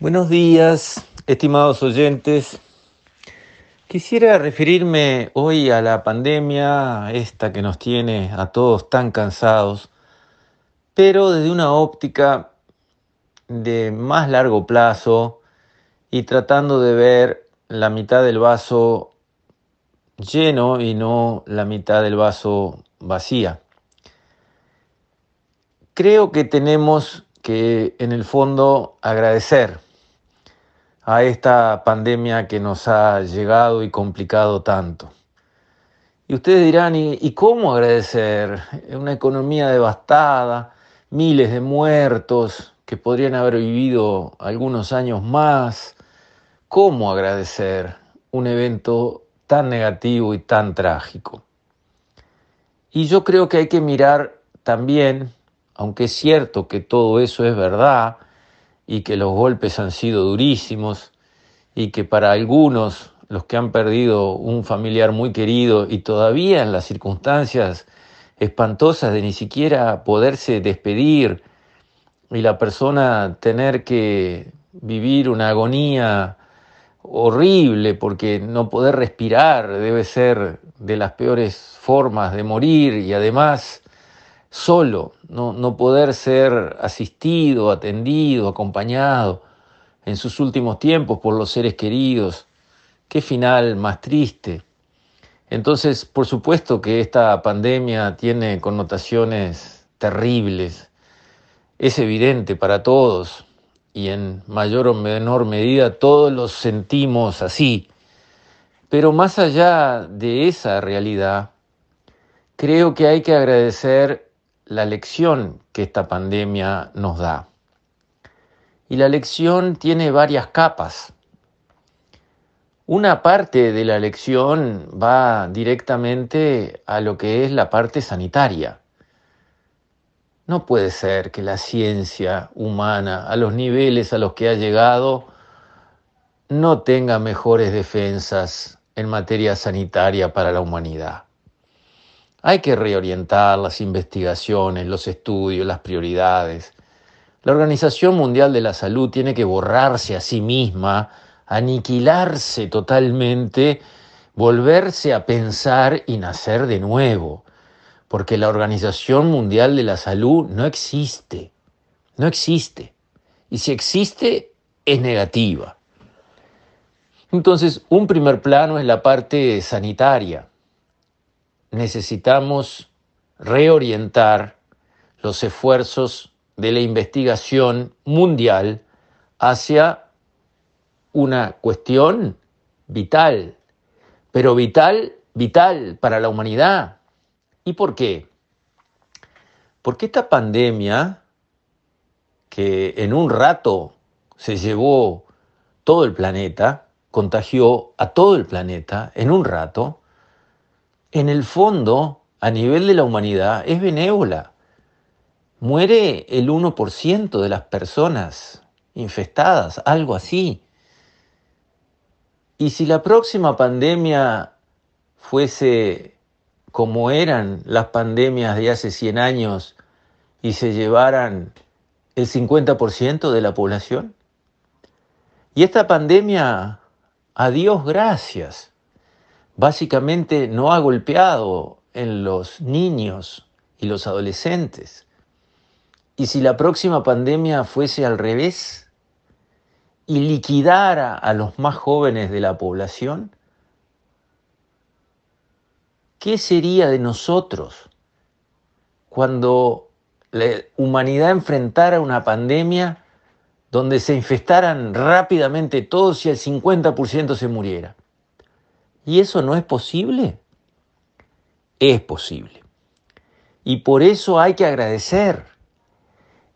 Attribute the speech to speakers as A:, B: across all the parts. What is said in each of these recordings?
A: Buenos días, estimados oyentes. Quisiera referirme hoy a la pandemia, esta que nos tiene a todos tan cansados, pero desde una óptica de más largo plazo y tratando de ver la mitad del vaso lleno y no la mitad del vaso vacía. Creo que tenemos que en el fondo agradecer a esta pandemia que nos ha llegado y complicado tanto. Y ustedes dirán, ¿y, cómo agradecer? Una economía devastada, miles de muertos que podrían haber vivido algunos años más. ¿Cómo agradecer un evento tan negativo y tan trágico? Y yo creo que hay que mirar también, aunque es cierto que todo eso es verdad, y que los golpes han sido durísimos y que para algunos, los que han perdido un familiar muy querido y todavía en las circunstancias espantosas de ni siquiera poderse despedir y la persona tener que vivir una agonía horrible porque no poder respirar debe ser de las peores formas de morir y además solo, no, no poder ser asistido, atendido, acompañado en sus últimos tiempos por los seres queridos. Qué final más triste. Entonces, por supuesto que esta pandemia tiene connotaciones terribles. Es evidente para todos y en mayor o menor medida todos los sentimos así. Pero más allá de esa realidad, creo que hay que agradecer la lección que esta pandemia nos da. Y la lección tiene varias capas. Una parte de la lección va directamente a lo que es la parte sanitaria. No puede ser que la ciencia humana, a los niveles a los que ha llegado, no tenga mejores defensas en materia sanitaria para la humanidad. Hay que reorientar las investigaciones, los estudios, las prioridades. La Organización Mundial de la Salud tiene que borrarse a sí misma, aniquilarse totalmente, volverse a pensar y nacer de nuevo, porque la Organización Mundial de la Salud no existe, no existe. Y si existe, es negativa. Entonces, un primer plano es la parte sanitaria necesitamos reorientar los esfuerzos de la investigación mundial hacia una cuestión vital, pero vital, vital para la humanidad. ¿Y por qué? Porque esta pandemia, que en un rato se llevó todo el planeta, contagió a todo el planeta en un rato, en el fondo, a nivel de la humanidad, es benévola. Muere el 1% de las personas infestadas, algo así. Y si la próxima pandemia fuese como eran las pandemias de hace 100 años y se llevaran el 50% de la población? Y esta pandemia, a Dios gracias, básicamente no ha golpeado en los niños y los adolescentes. Y si la próxima pandemia fuese al revés y liquidara a los más jóvenes de la población, ¿qué sería de nosotros cuando la humanidad enfrentara una pandemia donde se infestaran rápidamente todos y el 50% se muriera? ¿Y eso no es posible? Es posible. Y por eso hay que agradecer.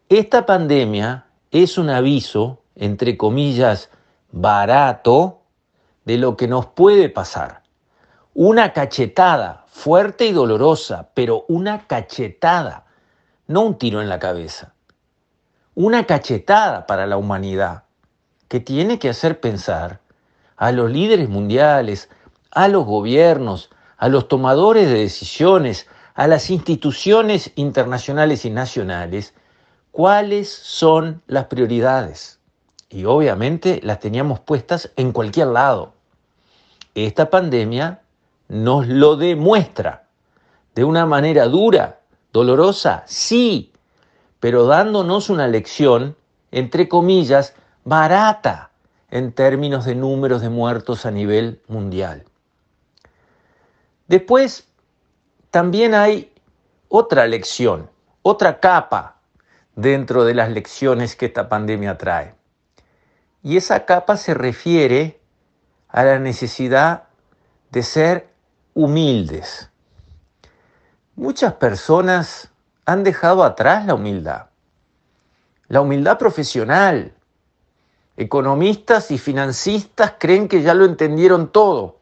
A: Esta pandemia es un aviso, entre comillas, barato de lo que nos puede pasar. Una cachetada fuerte y dolorosa, pero una cachetada, no un tiro en la cabeza. Una cachetada para la humanidad que tiene que hacer pensar a los líderes mundiales, a los gobiernos, a los tomadores de decisiones, a las instituciones internacionales y nacionales, cuáles son las prioridades. y obviamente las teníamos puestas en cualquier lado. Esta pandemia nos lo demuestra de una manera dura, dolorosa, sí, pero dándonos una lección, entre comillas, barata en términos de números de muertos a nivel mundial. Después, también hay otra lección, otra capa dentro de las lecciones que esta pandemia trae. Y esa capa se refiere a la necesidad de ser humildes. Muchas personas han dejado atrás la humildad, la humildad profesional. Economistas y financistas creen que ya lo entendieron todo,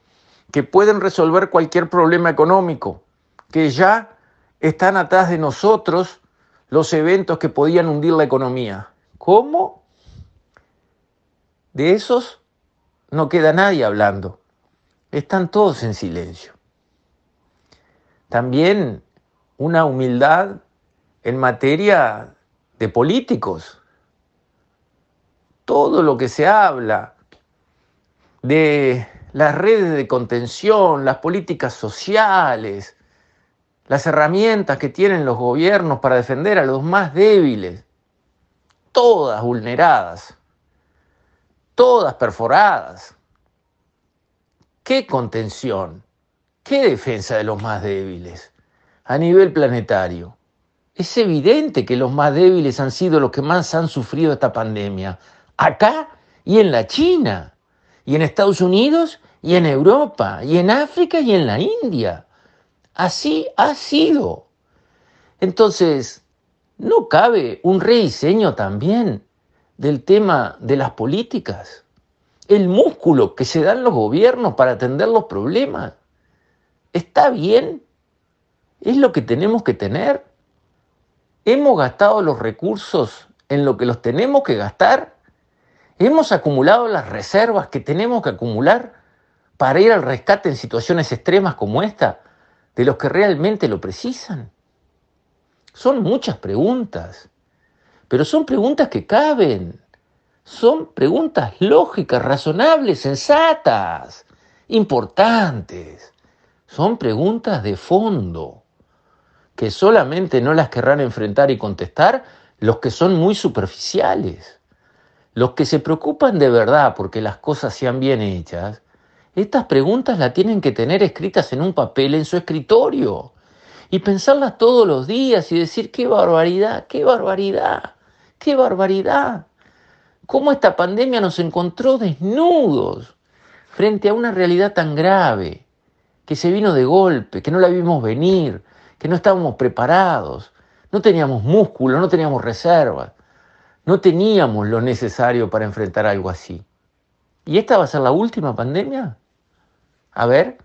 A: que pueden resolver cualquier problema económico, que ya están atrás de nosotros los eventos que podían hundir la economía. ¿Cómo? De esos no queda nadie hablando. Están todos en silencio. También una humildad en materia de políticos. Todo lo que se habla de las redes de contención, las políticas sociales, las herramientas que tienen los gobiernos para defender a los más débiles, todas vulneradas todas perforadas. ¿Qué contención? ¿Qué defensa de los más débiles a nivel planetario? Es evidente que los más débiles han sido los que más han sufrido esta pandemia, acá y en la China, y en Estados Unidos, y en Europa, y en África, y en la India. Así ha sido. Entonces, ¿no cabe un rediseño también del tema de las políticas, el músculo que se dan los gobiernos para atender los problemas. ¿Está bien? ¿Es lo que tenemos que tener? ¿Hemos gastado los recursos en lo que los tenemos que gastar? ¿Hemos acumulado las reservas que tenemos que acumular para ir al rescate en situaciones extremas como esta de los que realmente lo precisan? Son muchas preguntas. Pero son preguntas que caben. Son preguntas lógicas, razonables, sensatas, importantes. Son preguntas de fondo, que solamente no las querrán enfrentar y contestar los que son muy superficiales. Los que se preocupan de verdad porque las cosas sean bien hechas, estas preguntas las tienen que tener escritas en un papel en su escritorio y pensarlas todos los días y decir qué barbaridad, qué barbaridad. ¡Qué barbaridad! ¿Cómo esta pandemia nos encontró desnudos frente a una realidad tan grave, que se vino de golpe, que no la vimos venir, que no estábamos preparados, no teníamos músculo, no teníamos reservas, no teníamos lo necesario para enfrentar algo así? ¿Y esta va a ser la última pandemia? A ver,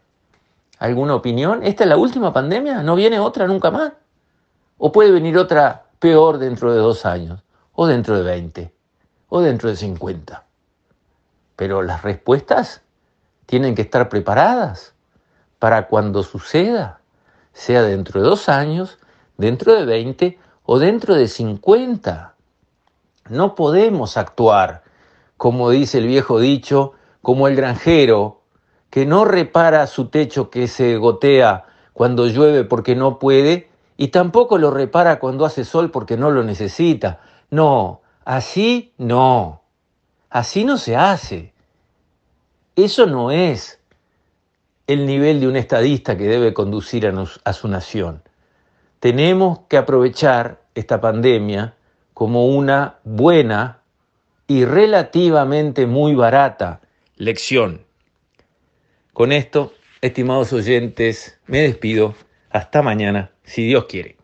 A: ¿alguna opinión? ¿Esta es la última pandemia? ¿No viene otra nunca más? ¿O puede venir otra peor dentro de dos años? o dentro de 20 o dentro de 50. Pero las respuestas tienen que estar preparadas para cuando suceda, sea dentro de dos años, dentro de 20 o dentro de 50. No podemos actuar, como dice el viejo dicho, como el granjero que no repara su techo que se gotea cuando llueve porque no puede y tampoco lo repara cuando hace sol porque no lo necesita. No, así no. Así no se hace. Eso no es el nivel de un estadista que debe conducir a, a, su nación. Tenemos que aprovechar esta pandemia como una buena y relativamente muy barata lección. Con esto, estimados oyentes, me despido. Hasta mañana, si Dios quiere.